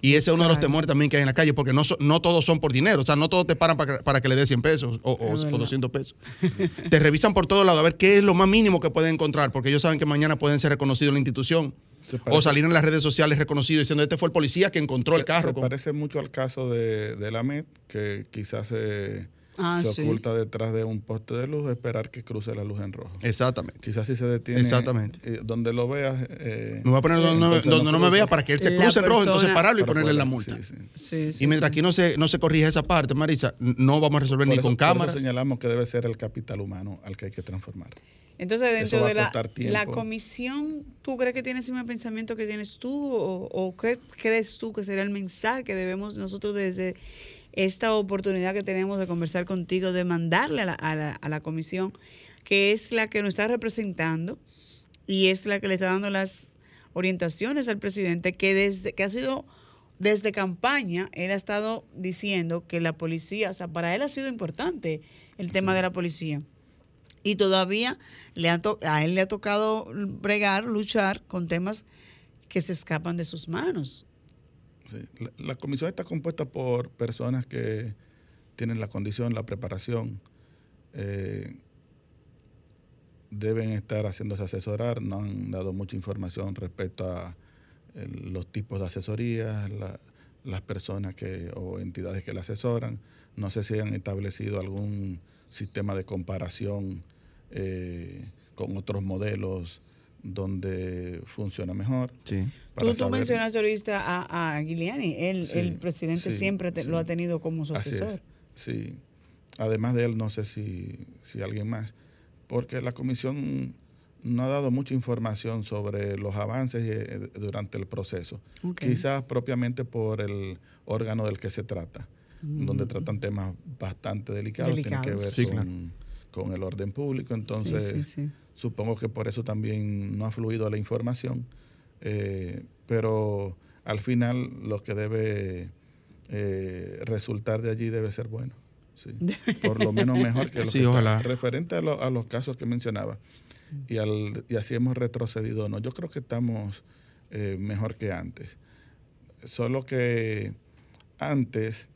Y ese es uno de los temores también que hay en la calle, porque no, no todos son por dinero. O sea, no todos te paran para que, para que le des 100 pesos o, o- o verdad. 200 pesos. te revisan por todos lados a ver qué es lo más mínimo que pueden encontrar, porque ellos saben que mañana pueden ser reconocidos en la institución. O salir en las redes sociales reconocido diciendo este fue el policía que encontró el carro. Se con- parece mucho al caso de, de la MED, que quizás se, Ah, se sí. oculta detrás de un poste de luz, esperar que cruce la luz en rojo. Exactamente. Quizás si se detiene. Exactamente. eh, donde lo veas. eh, Me voy a poner donde, no, donde no me vea para que él se La cruce en rojo, entonces pararlo y ponerle la poder- multa. sí, sí. Sí, sí, Y mientras sí. aquí no se, no se corrige esa parte, Marisa, no vamos a resolver Por ni eso- con por eso cámaras. señalamos que debe ser el capital humano al que hay que transformar. Entonces, dentro de la, la comisión, ¿tú crees que tienes el mismo pensamiento que tienes tú? ¿O, o qué crees tú que será el mensaje que debemos nosotros desde esta oportunidad que tenemos de conversar contigo, de mandarle a la, a la- a la comisión, que es la que nos está representando y es la que le está dando las orientaciones al presidente, que desde que ha sido desde campaña, él ha estado diciendo que la policía, o sea, para él ha sido importante el tema de la policía. Y todavía le ha to- a él le ha tocado bregar, luchar con temas que se escapan de sus manos. Sí. La, la comisión está compuesta por personas que tienen la condición, la preparación, eh, deben estar haciéndose asesorar, no han dado mucha información respecto a eh, los tipos de asesorías, la- las personas que o entidades que la asesoran. No sé si han establecido algún sistema de comparación eh, con otros modelos donde funciona mejor. Sí. Tú, tú mencionaste ahorita a, a Giuliani, él, Sí, el presidente sí, siempre te- sí. lo ha tenido como su Así es, asesor. Sí. Además de él, no sé si, si alguien más, porque la comisión no ha dado mucha información sobre los avances eh, durante el proceso. Quizás propiamente por el órgano del que se trata, donde tratan temas bastante delicados, tienen que ver Delicados. Sí, con, claro. Con el orden público. Entonces, sí, sí, sí. supongo que por eso también no ha fluido la información, eh, pero al final lo que debe eh, resultar de allí debe ser bueno. sí. Por lo menos mejor que lo Sí, que está. ojalá. Referente a, lo- a los casos que mencionaba, y, al, y así hemos retrocedido, no, yo creo que estamos eh, mejor que antes. Solo que antes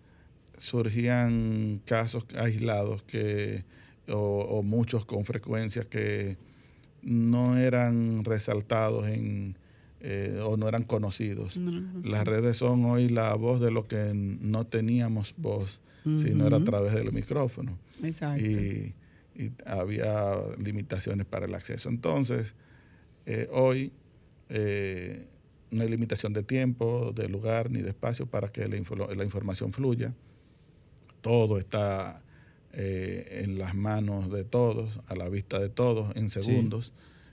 surgían casos aislados que o, o muchos con frecuencia que no eran resaltados en eh, o no eran conocidos. No, no, no, Las redes son hoy la voz de lo que no teníamos voz, sino era a través del micrófono Exacto. y, y había limitaciones para el acceso. Entonces, eh, hoy eh, no hay limitación de tiempo, de lugar ni de espacio para que la información fluya. Todo está eh, en las manos de todos, a la vista de todos, en segundos.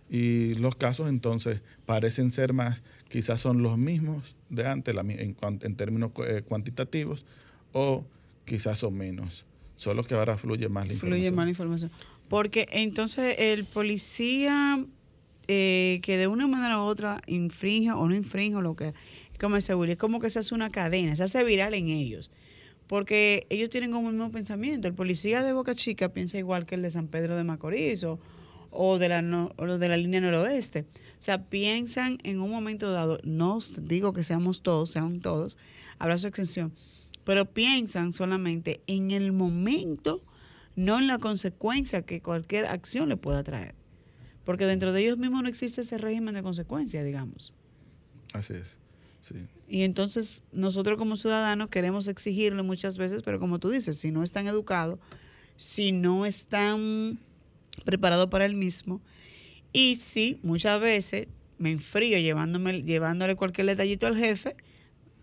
Y los casos entonces parecen ser más, quizás son los mismos de antes la en, en términos eh, cuantitativos, o quizás son menos. Solo que ahora fluye más la información. Fluye más la información. Porque entonces el policía eh, que de una manera u otra infringe o no infringe o lo que como dice Willy, es como que se hace una cadena, se hace viral en ellos. Porque ellos tienen como el mismo pensamiento. El policía de Boca Chica piensa igual que el de San Pedro de Macorís o, o de la no- o de la línea noroeste. O sea, piensan en un momento dado, no digo que seamos todos, sean todos, habrá su excepción, pero piensan solamente en el momento, no en la consecuencia que cualquier acción le pueda traer. porque dentro de ellos mismos no existe ese régimen de consecuencia, digamos. Así es. Sí. Y entonces nosotros como ciudadanos queremos exigirlo muchas veces, pero como tú dices, si no están educados, si no están preparados para el mismo, y sí, muchas veces me enfrío llevándome, llevándole cualquier detallito al jefe,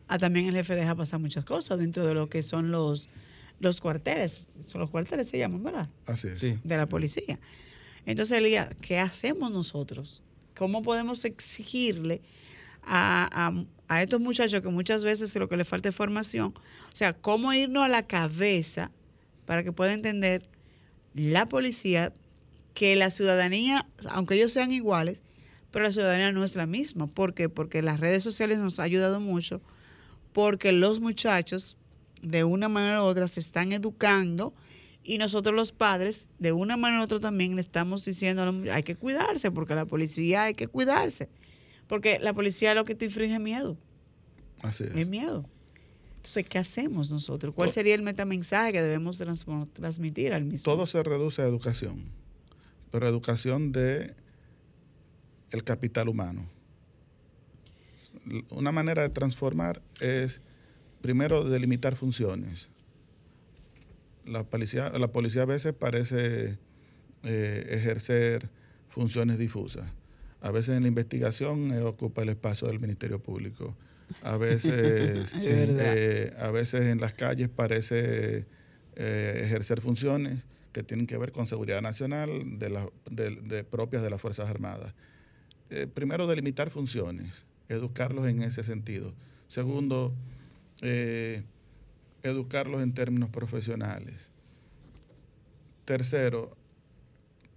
a también el jefe deja pasar muchas cosas dentro de lo que son los, los cuarteles. Son los cuarteles se llaman, ¿verdad? Así es. Sí. De la policía. Entonces, Elías, ¿qué hacemos nosotros? ¿Cómo podemos exigirle a, a- estos muchachos que muchas veces lo que les falta es formación? O sea, ¿cómo irnos a la cabeza para que pueda entender la policía que la ciudadanía, aunque ellos sean iguales, pero la ciudadanía no es la misma? ¿Por qué? Porque las redes sociales nos ha ayudado mucho, porque los muchachos de una manera u otra se están educando y nosotros los padres de una manera u otra también le estamos diciendo hay que cuidarse porque la policía hay que cuidarse porque la policía lo que te infringe es miedo Así es. es miedo entonces qué hacemos nosotros cuál sería el metamensaje que debemos transmitir al mismo Todo se reduce a educación, pero educación de el capital humano. Una manera de transformar es primero delimitar funciones. La policía, la policía a veces parece eh, ejercer funciones difusas. A veces en la investigación eh, ocupa el espacio del Ministerio Público. A veces, eh, a veces en las calles parece eh, ejercer funciones que tienen que ver con seguridad nacional de la- de- de propias de las Fuerzas Armadas. Primero, delimitar funciones, educarlos en ese sentido. Segundo, educarlos en términos profesionales. Tercero,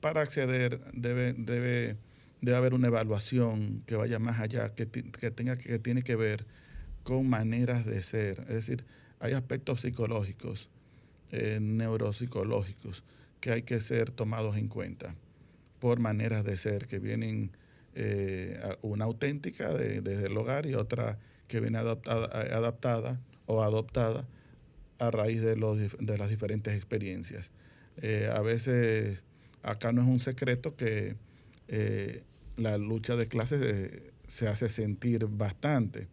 para acceder debe, debe, debe haber una evaluación que vaya más allá, que, que tenga que tiene que ver con maneras de ser. Es decir, hay aspectos psicológicos, eh, neuropsicológicos, que hay que ser tomados en cuenta por maneras de ser que vienen, eh, una auténtica de- desde el hogar y otra que viene adaptada, adaptada o adoptada a raíz de, los, de las diferentes experiencias. Eh, a veces acá no es un secreto que la lucha de clases eh, se hace sentir bastante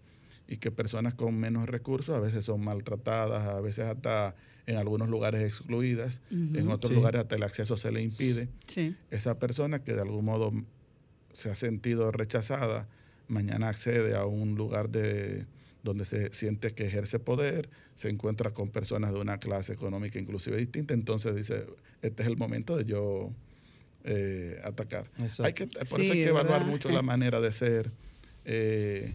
y que personas con menos recursos a veces son maltratadas, a veces hasta en algunos lugares excluidas, en otros Sí. lugares hasta el acceso se le impide. sí Esa persona que de algún modo se ha sentido rechazada, mañana accede a un lugar de donde se siente que ejerce poder, se encuentra con personas de una clase económica inclusive distinta, entonces dice, este es el momento de yo eh, atacar. Exacto. Hay que, por Sí, eso hay que evaluar verdad. mucho la manera de ser eh,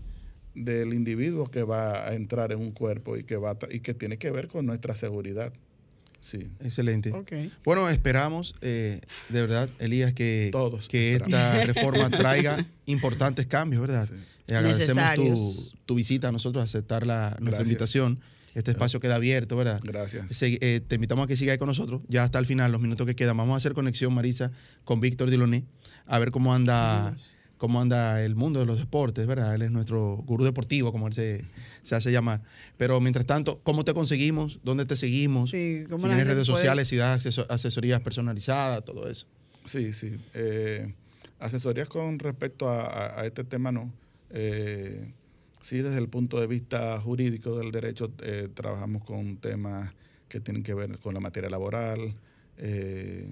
del individuo que va a entrar en un cuerpo y que, va y que tiene que ver con nuestra seguridad. Sí. Excelente. Bueno, esperamos, eh, de verdad, Elías, que, Todos que esperamos. esta reforma traiga importantes cambios, ¿verdad? Sí. Eh, agradecemos tu, tu visita a nosotros, aceptar la, nuestra Gracias. invitación. Este espacio queda abierto, ¿verdad? Gracias. Se- eh, te invitamos a que sigas ahí con nosotros. Ya hasta el final, los minutos que quedan. Vamos a hacer conexión, Marisa, con Víctor Diloné, a ver cómo anda, cómo anda el mundo de los deportes, ¿verdad? Él es nuestro gurú deportivo, como él se, se hace llamar. Pero mientras tanto, ¿cómo te conseguimos? ¿Dónde te seguimos? Sí, ¿cómo si tienes redes puede- sociales, si das aseso- asesorías personalizadas, todo eso. Sí, sí. Eh, asesorías con respecto a, a- a este tema no. Eh, sí, desde el punto de vista jurídico del derecho, eh, trabajamos con temas que tienen que ver con la materia laboral, eh,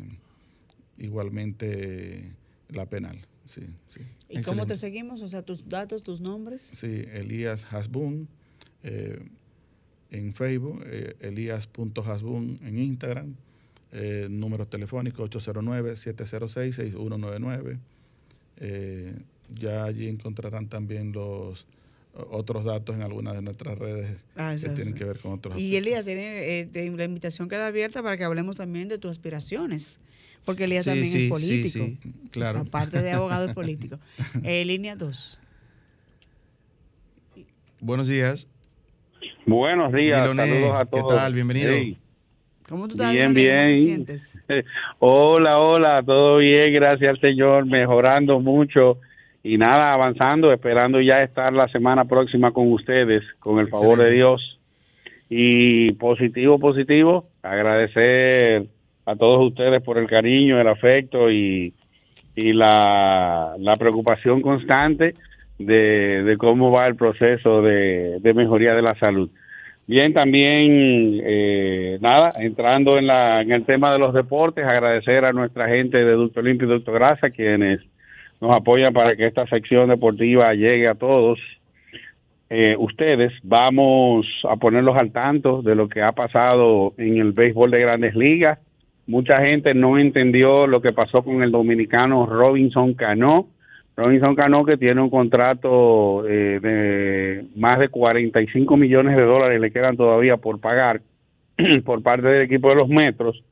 igualmente la penal. Sí, sí. ¿Y cómo te seguimos? O sea, tus datos, tus nombres. Sí, Elías Hasbun eh, en Facebook, eh, elías.hasbun en Instagram, eh, número telefónico 809-706-6199. Eh, ya allí encontrarán también los otros datos en algunas de nuestras redes Ah, que tienen que ver con otros Y. Elías, tiene, eh, la invitación queda abierta para que hablemos también de tus aspiraciones. Porque Elías Sí, también sí, es sí, político. sí, claro. Aparte de abogado, es político. Eh, línea 2. Buenos días. Buenos días, Diloné, saludos a ¿qué todos. tal? Bienvenido. Hey. ¿Cómo tú estás? Bien, Diloné? ¿Cómo te bien. sientes? Hola, hola, todo bien, gracias al Señor, mejorando mucho y nada, avanzando, esperando ya estar la semana próxima con ustedes, con el favor de. Dios. Y positivo, positivo, agradecer a todos ustedes por el cariño, el afecto y, y la, la preocupación constante de, de cómo va el proceso de, de mejoría de la salud. Bien, también, eh, nada, entrando en, la, en el tema de los deportes, agradecer a nuestra gente de Ducto Limpio y Ducto Grasa, quienes nos apoyan para que esta sección deportiva llegue a todos eh, ustedes. Vamos a ponerlos al tanto de lo que ha pasado en el béisbol de grandes ligas. Mucha gente no entendió lo que pasó con el dominicano Robinson Cano. Robinson Cano que tiene un contrato eh, de más de 45 millones de dólares, le quedan todavía por pagar por parte del equipo de los Metros,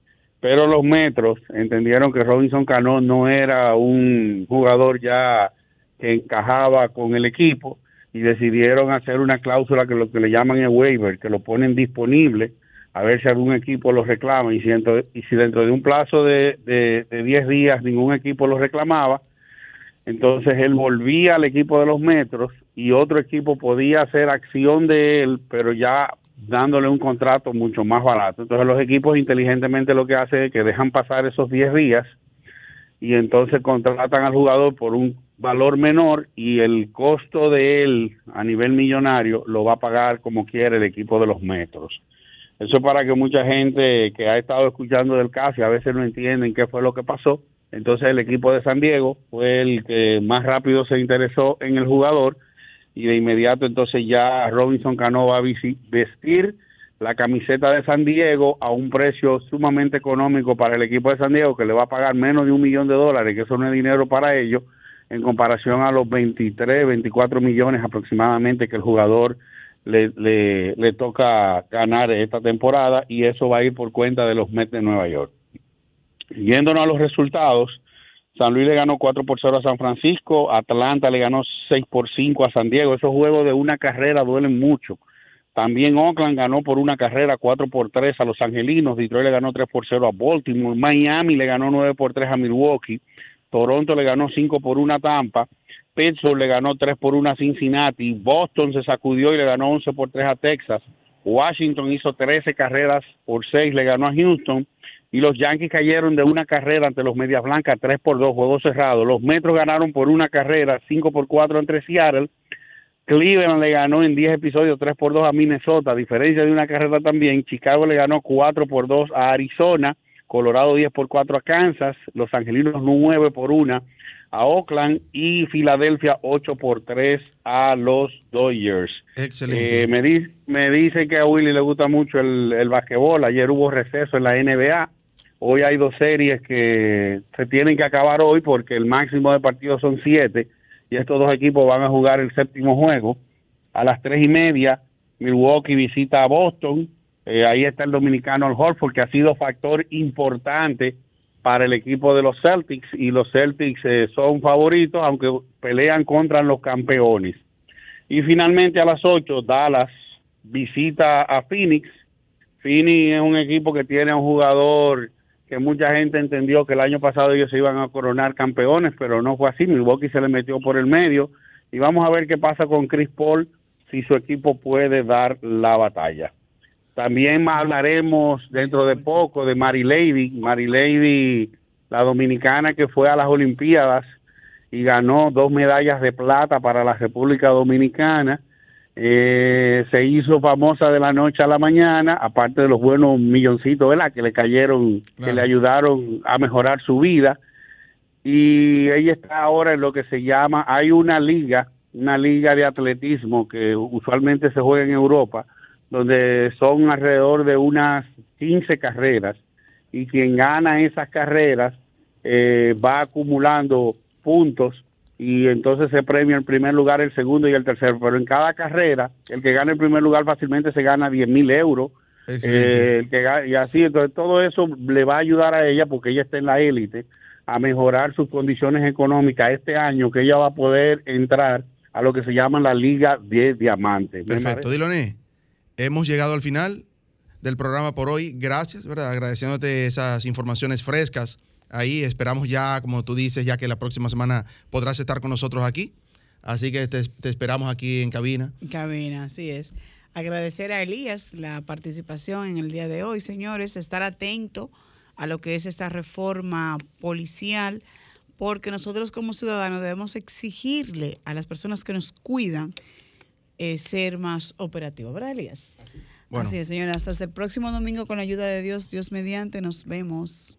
pero los Metros entendieron que Robinson Cano no era un jugador ya que encajaba con el equipo y decidieron hacer una cláusula que lo que le llaman el waiver, que lo ponen disponible a ver si algún equipo lo reclama. Y si dentro, y si dentro de un plazo de, de, de 10 días ningún equipo lo reclamaba, entonces él volvía al equipo de los metros y otro equipo podía hacer acción de él, pero ya dándole un contrato mucho más barato. Entonces los equipos inteligentemente lo que hacen es que dejan pasar esos 10 días y entonces contratan al jugador por un valor menor y el costo de él a nivel millonario lo va a pagar como quiere el equipo de los metros. Eso para que mucha gente que ha estado escuchando del caso y a veces no entienden qué fue lo que pasó, entonces el equipo de San Diego fue el que más rápido se interesó en el jugador y de inmediato entonces ya Robinson Cano va a vestir la camiseta de San Diego a un precio sumamente económico para el equipo de San Diego que le va a pagar menos de un millón de dólares, que eso no es dinero para ellos, en comparación a los 23, 24 millones aproximadamente que el jugador le, le, toca ganar esta temporada y eso va a ir por cuenta de los Mets de Nueva York. Yéndonos a los resultados, San Luis le ganó 4 por 0 a San Francisco, Atlanta le ganó 6 por 5 a San Diego. Esos juegos de una carrera duelen mucho. También Oakland ganó por una carrera 4 por 3 a Los Angelinos, Detroit le ganó 3 por 0 a Baltimore, Miami le ganó 9 por 3 a Milwaukee, Toronto le ganó 5 por 1 a Tampa, Pittsburgh le ganó 3 por 1 a Cincinnati, Boston se sacudió y le ganó 11 por 3 a Texas, Washington hizo 13 carreras por 6, le ganó a Houston, y los Yankees cayeron de una carrera ante los Medias Blancas, 3 por 2, juego cerrado. Los Metros ganaron por una carrera, 5 por 4 entre Seattle. Cleveland le ganó en 10 episodios 3 por 2 a Minnesota, a diferencia de una carrera también. Chicago le ganó 4 por 2 a Arizona. Colorado 10 por 4 a Kansas. Los Angelinos 9 por 1 a Oakland. Y Filadelfia 8 por 3 a los Dodgers. Excelente. Eh, me, di me dice que a Willy le gusta mucho el, el basquetbol. Ayer hubo receso en la NBA. Hoy hay dos series que se tienen que acabar hoy porque el máximo de partidos son siete y estos dos equipos van a jugar el séptimo juego. A las tres y media, Milwaukee visita a Boston. Eh, ahí está el dominicano Al Horford, que ha sido factor importante para el equipo de los Celtics y los Celtics eh, son favoritos, aunque pelean contra los campeones. Y finalmente a las ocho, Dallas visita a Phoenix. Phoenix es un equipo que tiene un jugador que mucha gente entendió que el año pasado ellos se iban a coronar campeones, pero no fue así. Milwaukee se le metió por el medio y vamos a ver qué pasa con Chris Paul si su equipo puede dar la batalla. También hablaremos dentro de poco de Mary Lady, Mary Lady, la dominicana que fue a las Olimpiadas y ganó dos medallas de plata para la República Dominicana eh, se hizo famosa de la noche a la mañana, aparte de los buenos milloncitos, ¿verdad? Que le cayeron, claro. que le ayudaron a mejorar su vida. Y ella está ahora en lo que se llama, hay una liga, una liga de atletismo que usualmente se juega en Europa, donde son alrededor de unas 15 carreras. Y quien gana esas carreras eh, va acumulando puntos y entonces se premia el primer lugar, el segundo y el tercero. Pero en cada carrera, el que gana el primer lugar fácilmente se gana 10 mil euros. Eh, el que, y así, entonces todo eso le va a ayudar a ella porque ella está en la élite a mejorar sus condiciones económicas este año que ella va a poder entrar a lo que se llama la Liga de Diamantes. Perfecto, Diloné. Hemos llegado al final del programa por hoy. Gracias, ¿verdad? Agradeciéndote esas informaciones frescas ahí. Esperamos ya, como tú dices, ya que la próxima semana podrás estar con nosotros aquí. Así que te, te esperamos aquí en cabina. Cabina, así es. Agradecer a Elías la participación en el día de hoy, señores. Estar atento a lo que es esta reforma policial porque nosotros como ciudadanos debemos exigirle a las personas que nos cuidan eh, ser más operativos, ¿verdad, Elías? Bueno. Así es, señora. Hasta el próximo domingo con la ayuda de Dios, Dios mediante, nos vemos.